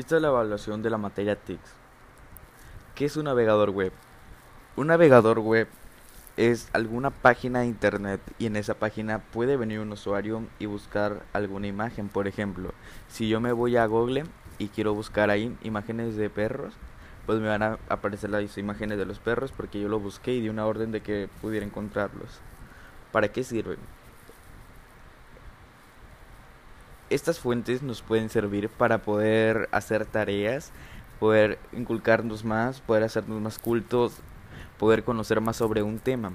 Esta es la evaluación de la materia TICS. ¿Qué es un navegador web? Un navegador web es alguna página de internet y en esa página puede venir un usuario y buscar alguna imagen. Por ejemplo, si yo me voy a Google y quiero buscar ahí imágenes de perros, pues me van a aparecer las imágenes de los perros porque yo lo busqué y di una orden de que pudiera encontrarlos. ¿Para qué sirven? Estas fuentes nos pueden servir para poder hacer tareas, poder inculcarnos más, poder hacernos más cultos, poder conocer más sobre un tema.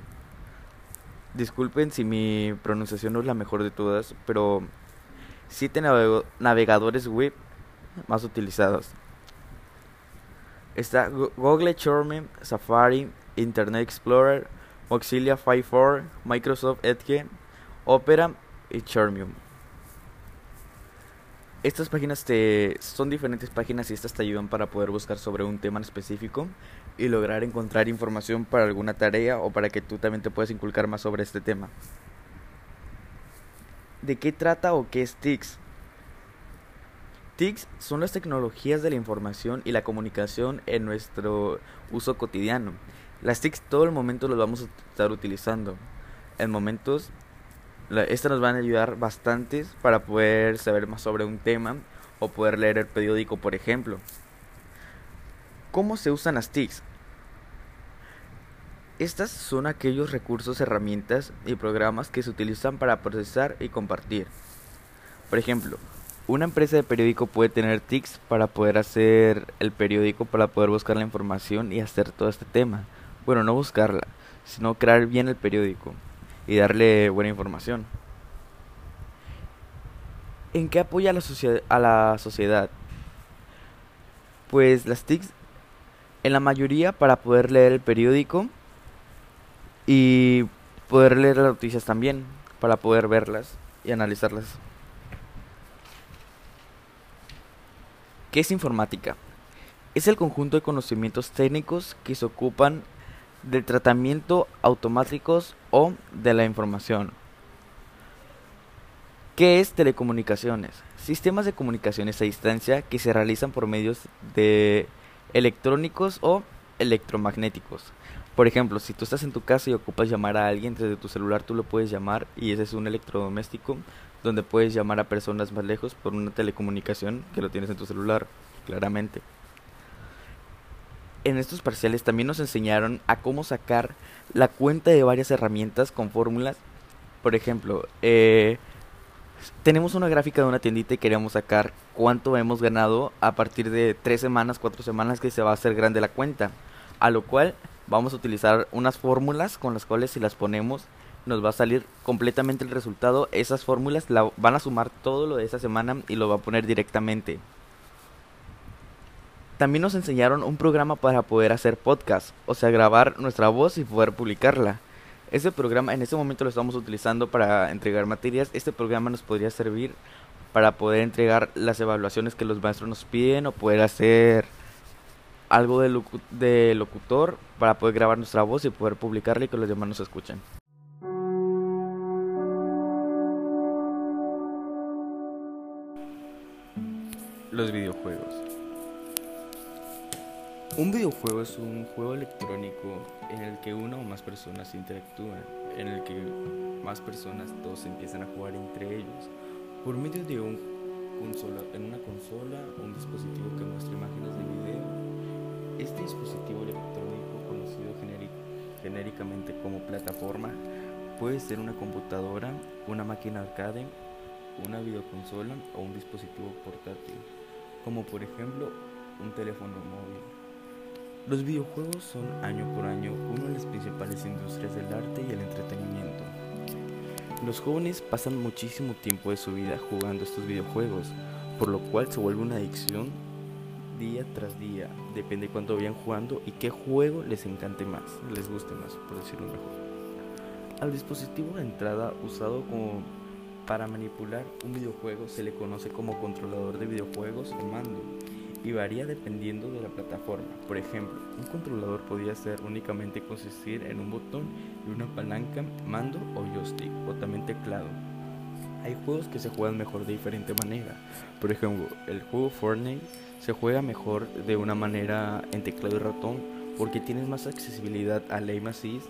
Disculpen si mi pronunciación no es la mejor de todas, pero siete navegadores web más utilizados. Está Google Chrome, Safari, Internet Explorer, Mozilla Firefox, Microsoft Edge, Opera y Chromium. Estas páginas te son diferentes páginas y estas te ayudan para poder buscar sobre un tema en específico y lograr encontrar información para alguna tarea o para que tú también te puedas inculcar más sobre este tema. ¿De qué trata o qué es TICS? TICS son las tecnologías de la información y la comunicación en nuestro uso cotidiano. Las TICs todo el momento las vamos a estar utilizando. En momentos estas nos van a ayudar bastantes para poder saber más sobre un tema o poder leer el periódico, por ejemplo. ¿Cómo se usan las TICs? Estas son aquellos recursos, herramientas y programas que se utilizan para procesar y compartir. Por ejemplo, una empresa de periódico puede tener TICs para poder hacer el periódico, para poder buscar la información y hacer todo este tema. Bueno, no buscarla, sino crear bien el periódico y darle buena información. ¿En qué apoya a la, a la sociedad? Pues las TICs, en la mayoría para poder leer el periódico y poder leer las noticias también, para poder verlas y analizarlas. ¿Qué es informática? Es el conjunto de conocimientos técnicos que se ocupan del tratamiento automáticos o de la información. ¿Qué es telecomunicaciones? Sistemas de comunicaciones a distancia que se realizan por medios de electrónicos o electromagnéticos. Por ejemplo, si tú estás en tu casa y ocupas llamar a alguien desde tu celular, tú lo puedes llamar y ese es un electrodoméstico donde puedes llamar a personas más lejos por una telecomunicación que lo tienes en tu celular, claramente en estos parciales también nos enseñaron a cómo sacar la cuenta de varias herramientas con fórmulas. Por ejemplo, eh, tenemos una gráfica de una tiendita y queríamos sacar cuánto hemos ganado a partir de tres semanas, cuatro semanas que se va a hacer grande la cuenta. A lo cual vamos a utilizar unas fórmulas con las cuales si las ponemos nos va a salir completamente el resultado. Esas fórmulas la, van a sumar todo lo de esa semana y lo va a poner directamente. También nos enseñaron un programa para poder hacer podcast, o sea, grabar nuestra voz y poder publicarla. Ese programa en este momento lo estamos utilizando para entregar materias. Este programa nos podría servir para poder entregar las evaluaciones que los maestros nos piden o poder hacer algo de, de locutor para poder grabar nuestra voz y poder publicarla y que los demás nos escuchen. Los videojuegos. Un videojuego es un juego electrónico en el que una o más personas interactúan, en el que más personas todos empiezan a jugar entre ellos por medio de un consola, en una consola o un dispositivo que muestra imágenes de video. Este dispositivo electrónico, conocido genéricamente como plataforma, puede ser una computadora, una máquina arcade, una videoconsola o un dispositivo portátil, como por ejemplo un teléfono móvil. Los videojuegos son año por año una de las principales industrias del arte y el entretenimiento. Los jóvenes pasan muchísimo tiempo de su vida jugando estos videojuegos, por lo cual se vuelve una adicción día tras día. Depende cuánto vayan jugando y qué juego les encante más, les guste más, por decirlo mejor. Al dispositivo de entrada usado como para manipular un videojuego se le conoce como controlador de videojuegos o mando y varía dependiendo de la plataforma. Por ejemplo, un controlador podría ser únicamente consistir en un botón y una palanca, mando o joystick o también teclado. Hay juegos que se juegan mejor de diferente manera. Por ejemplo, el juego Fortnite Se juega mejor de una manera en teclado y ratón porque tienes más accesibilidad al aim assist,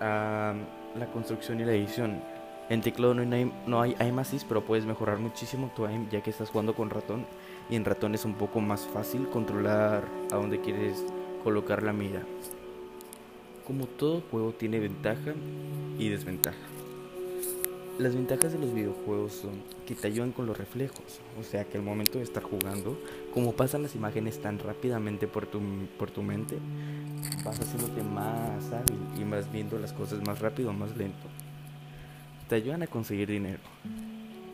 a la construcción y la edición. En teclado no hay, no hay aim assist, pero puedes mejorar muchísimo tu aim ya que estás jugando con ratón y en ratón es un poco más fácil controlar a dónde quieres colocar la mira. Como todo juego tiene ventaja y desventaja. Las ventajas de los videojuegos son que te ayudan con los reflejos, o sea que al momento de estar jugando, como pasan las imágenes tan rápidamente por tu, por tu mente, vas haciéndote más hábil y vas viendo las cosas más rápido, más lento. Te ayudan a conseguir dinero.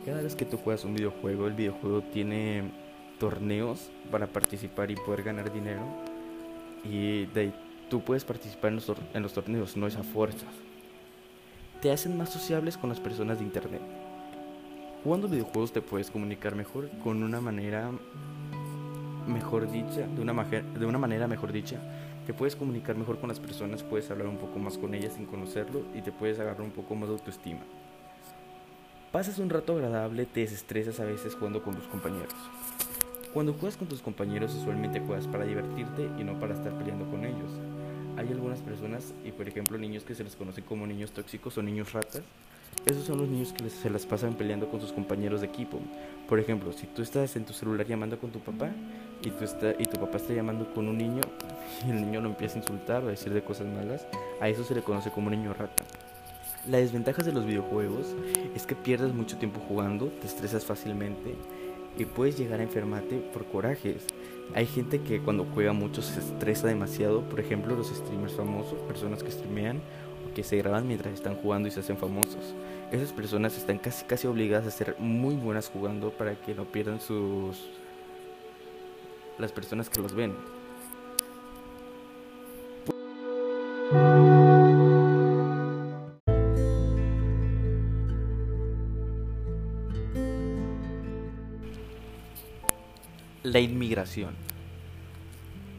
Cada vez que tú juegas un videojuego, el videojuego tiene torneos para participar y poder ganar dinero. Y de ahí tú puedes participar en los, en los torneos, no es a fuerzas. Te hacen más sociables con las personas de internet. Jugando videojuegos te puedes comunicar mejor con una manera mejor dicha, de una, de una manera mejor dicha, te puedes comunicar mejor con las personas, puedes hablar un poco más con ellas sin conocerlo y te puedes agarrar un poco más de autoestima. Pasas un rato agradable, te desestresas a veces jugando con tus compañeros. Cuando juegas con tus compañeros usualmente juegas para divertirte y no para estar peleando con ellos. Hay algunas personas, y por ejemplo niños que se les conoce como niños tóxicos o niños ratas, esos son los niños que se las pasan peleando con sus compañeros de equipo. Por ejemplo, si tú estás en tu celular llamando con tu papá y, tú está, y tu papá está llamando con un niño y el niño lo empieza a insultar o a decir de cosas malas, a eso se le conoce como niño rata. La desventaja de los videojuegos es que pierdes mucho tiempo jugando, te estresas fácilmente y puedes llegar a enfermarte por corajes. Hay gente que cuando juega mucho se estresa demasiado, por ejemplo los streamers famosos, personas que streamean o que se graban mientras están jugando y se hacen famosos. Esas personas están casi casi obligadas a ser muy buenas jugando para que no pierdan sus las personas que los ven. La inmigración.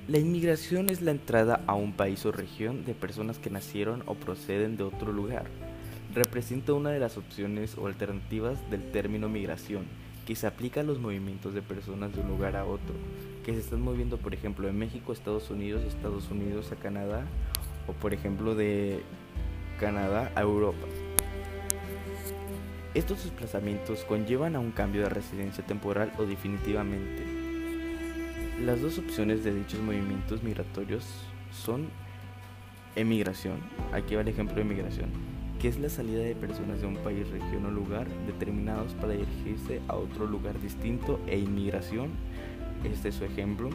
La inmigración es la entrada a un país o región de personas que nacieron o proceden de otro lugar. Representa una de las opciones o alternativas del término migración, que se aplica a los movimientos de personas de un lugar a otro, que se están moviendo por ejemplo de México a Estados Unidos, Estados Unidos a Canadá, o por ejemplo de Canadá a Europa. Estos desplazamientos conllevan a un cambio de residencia temporal o definitivamente las dos opciones de dichos movimientos migratorios son emigración, aquí va el ejemplo de emigración, que es la salida de personas de un país, región o lugar determinados para dirigirse a otro lugar distinto e inmigración, este es su ejemplo,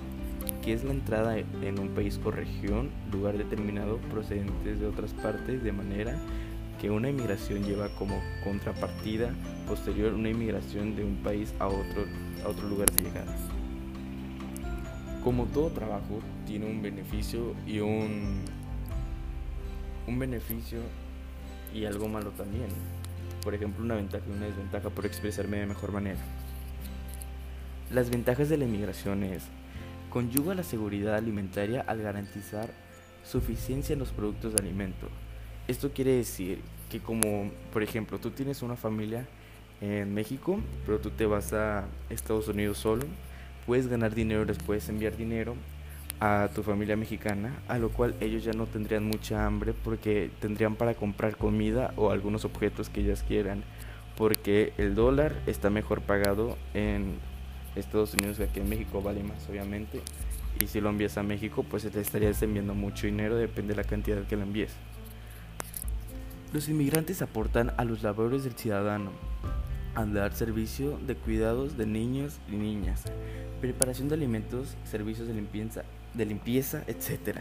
que es la entrada en un país o región, lugar determinado procedentes de otras partes de manera que una inmigración lleva como contrapartida posterior una inmigración de un país a otro, a otro lugar de llegada como todo trabajo tiene un beneficio y un, un beneficio y algo malo también. Por ejemplo, una ventaja y una desventaja por expresarme de mejor manera. Las ventajas de la inmigración es conyuga la seguridad alimentaria al garantizar suficiencia en los productos de alimento. Esto quiere decir que como, por ejemplo, tú tienes una familia en México, pero tú te vas a Estados Unidos solo, puedes ganar dinero, les puedes enviar dinero a tu familia mexicana, a lo cual ellos ya no tendrían mucha hambre porque tendrían para comprar comida o algunos objetos que ellas quieran, porque el dólar está mejor pagado en Estados Unidos que aquí en México, vale más obviamente, y si lo envías a México pues te estarías enviando mucho dinero, depende de la cantidad que lo envíes. Los inmigrantes aportan a los labores del ciudadano al dar servicio de cuidados de niños y niñas, preparación de alimentos, servicios de limpieza, de limpieza, etc.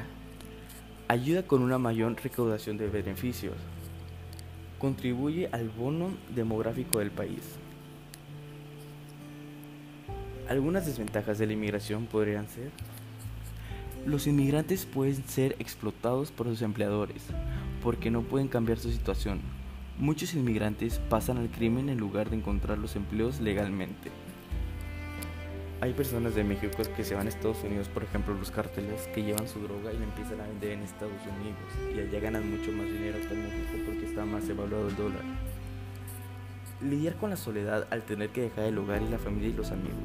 Ayuda con una mayor recaudación de beneficios. Contribuye al bono demográfico del país. Algunas desventajas de la inmigración podrían ser los inmigrantes pueden ser explotados por sus empleadores porque no pueden cambiar su situación. Muchos inmigrantes pasan al crimen en lugar de encontrar los empleos legalmente. Hay personas de México que se van a Estados Unidos, por ejemplo, los carteles que llevan su droga y la empiezan a vender en Estados Unidos y allá ganan mucho más dinero que en México porque está más evaluado el dólar. Lidiar con la soledad al tener que dejar el hogar y la familia y los amigos.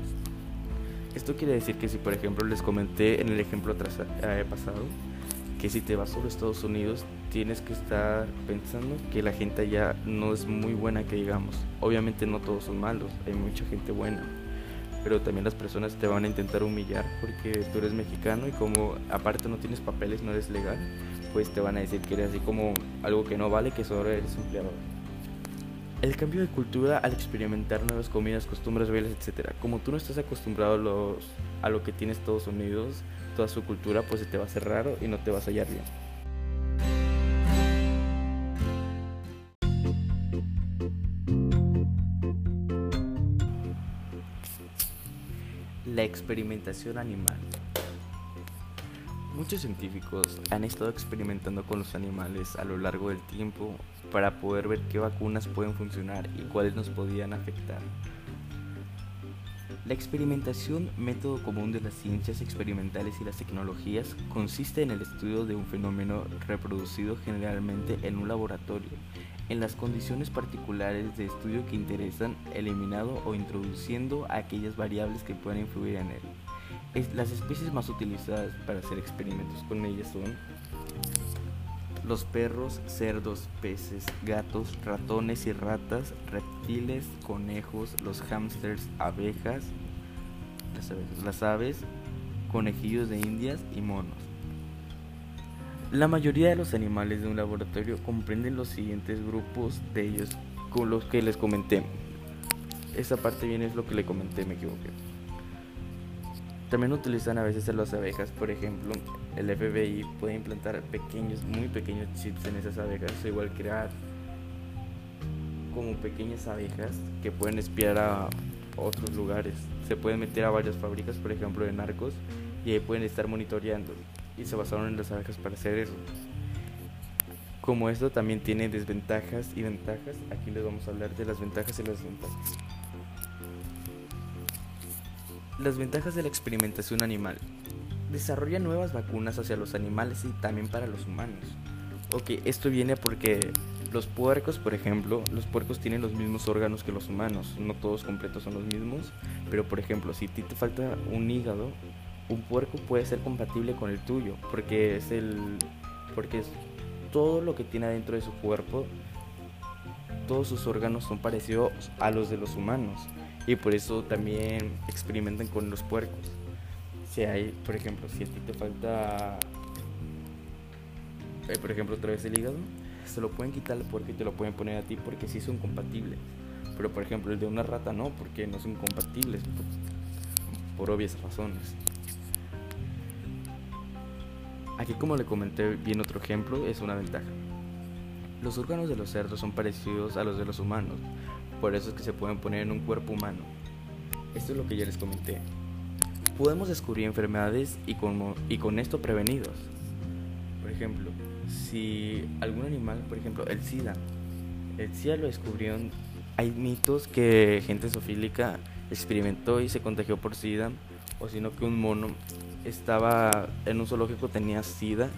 Esto quiere decir que si por ejemplo les comenté en el ejemplo eh, pasado que si te vas sobre Estados Unidos tienes que estar pensando que la gente allá no es muy buena que digamos. Obviamente no todos son malos, hay mucha gente buena. Pero también las personas te van a intentar humillar porque tú eres mexicano y como aparte no tienes papeles, no eres legal, pues te van a decir que eres así como algo que no vale, que solo eres empleado. El cambio de cultura al experimentar nuevas comidas, costumbres, bailes, etc. Como tú no estás acostumbrado a, lo que tiene Estados Unidos, toda su cultura, pues se te va a hacer raro y no te vas a hallar bien. Experimentación animal. Muchos científicos han estado experimentando con los animales a lo largo del tiempo para poder ver qué vacunas pueden funcionar y cuáles nos podían afectar. La experimentación, método común de las ciencias experimentales y las tecnologías, consiste en el estudio de un fenómeno reproducido generalmente en un laboratorio, en las condiciones particulares de estudio que interesan, eliminando o introduciendo aquellas variables que puedan influir en él. Las especies más utilizadas para hacer experimentos con ellas son los perros, cerdos, peces, gatos, ratones y ratas, reptiles, conejos, los hámsters, abejas, las aves, conejillos de indias y monos. La mayoría de los animales de un laboratorio comprenden los siguientes grupos de ellos con los que les comenté. Esa parte bien es lo que le comenté, me equivoqué. También utilizan a veces a las abejas, por ejemplo, el FBI puede implantar pequeños, muy pequeños chips en esas abejas, o igual crear como pequeñas abejas que pueden espiar a otros lugares. Se pueden meter a varias fábricas, por ejemplo, de narcos, y ahí pueden estar monitoreando. Y se basaron en las abejas para hacer eso. Como esto también tiene desventajas y ventajas, aquí les vamos a hablar de las ventajas y las desventajas. Las ventajas de la experimentación animal. Desarrolla nuevas vacunas hacia los animales y también para los humanos. Ok, esto viene porque los puercos, por ejemplo, los puercos tienen los mismos órganos que los humanos. No todos completos son los mismos, pero por ejemplo, si a ti te falta un hígado, un puerco puede ser compatible con el tuyo, porque es el porque es todo lo que tiene adentro de su cuerpo, todos sus órganos son parecidos a los de los humanos y por eso también experimentan con los puercos. Si hay, por ejemplo, si a ti te falta, eh, por ejemplo, otra vez el hígado, se lo pueden quitar al puerco y te lo pueden poner a ti porque sí son compatibles. Pero por ejemplo, el de una rata no, porque no son compatibles por, obvias razones. Aquí como le comenté bien otro ejemplo, es una ventaja. Los órganos de los cerdos son parecidos a los de los humanos, por eso es que se pueden poner en un cuerpo humano. Esto es lo que ya les comenté. Podemos descubrir enfermedades y con, y con esto prevenidos. Por ejemplo, si algún animal, por ejemplo, el SIDA, el SIDA lo descubrieron, hay mitos que gente sofílica experimentó y se contagió por SIDA, o sino que un mono estaba en un zoológico tenía SIDA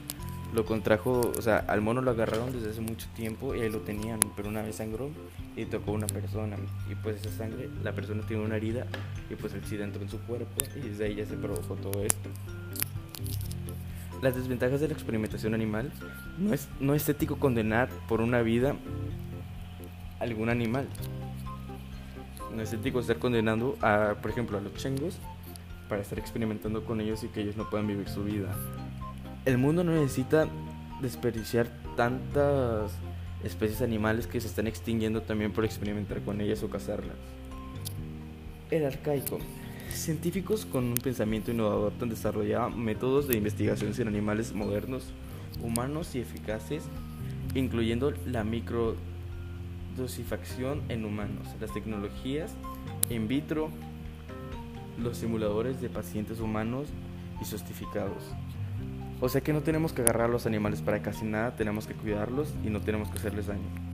lo contrajo, o sea, al mono lo agarraron desde hace mucho tiempo y ahí lo tenían, pero una vez sangró y tocó a una persona y pues esa sangre, la persona tiene una herida y pues el SIDA entró en su cuerpo y desde ahí ya se provocó todo esto. Las desventajas de la experimentación animal no es, no es ético condenar por una vida algún animal. No es ético estar condenando a, por ejemplo, a los chengos para estar experimentando con ellos y que ellos no puedan vivir su vida el mundo no necesita desperdiciar tantas especies animales que se están extinguiendo también por experimentar con ellas o cazarlas. El arcaico. Científicos con un pensamiento innovador han desarrollado métodos de investigación sin animales modernos, humanos y eficaces, incluyendo la microdosifacción en humanos, las tecnologías in vitro, los simuladores de pacientes humanos y sostificados. O sea que no tenemos que agarrar a los animales para casi nada, tenemos que cuidarlos y no tenemos que hacerles daño.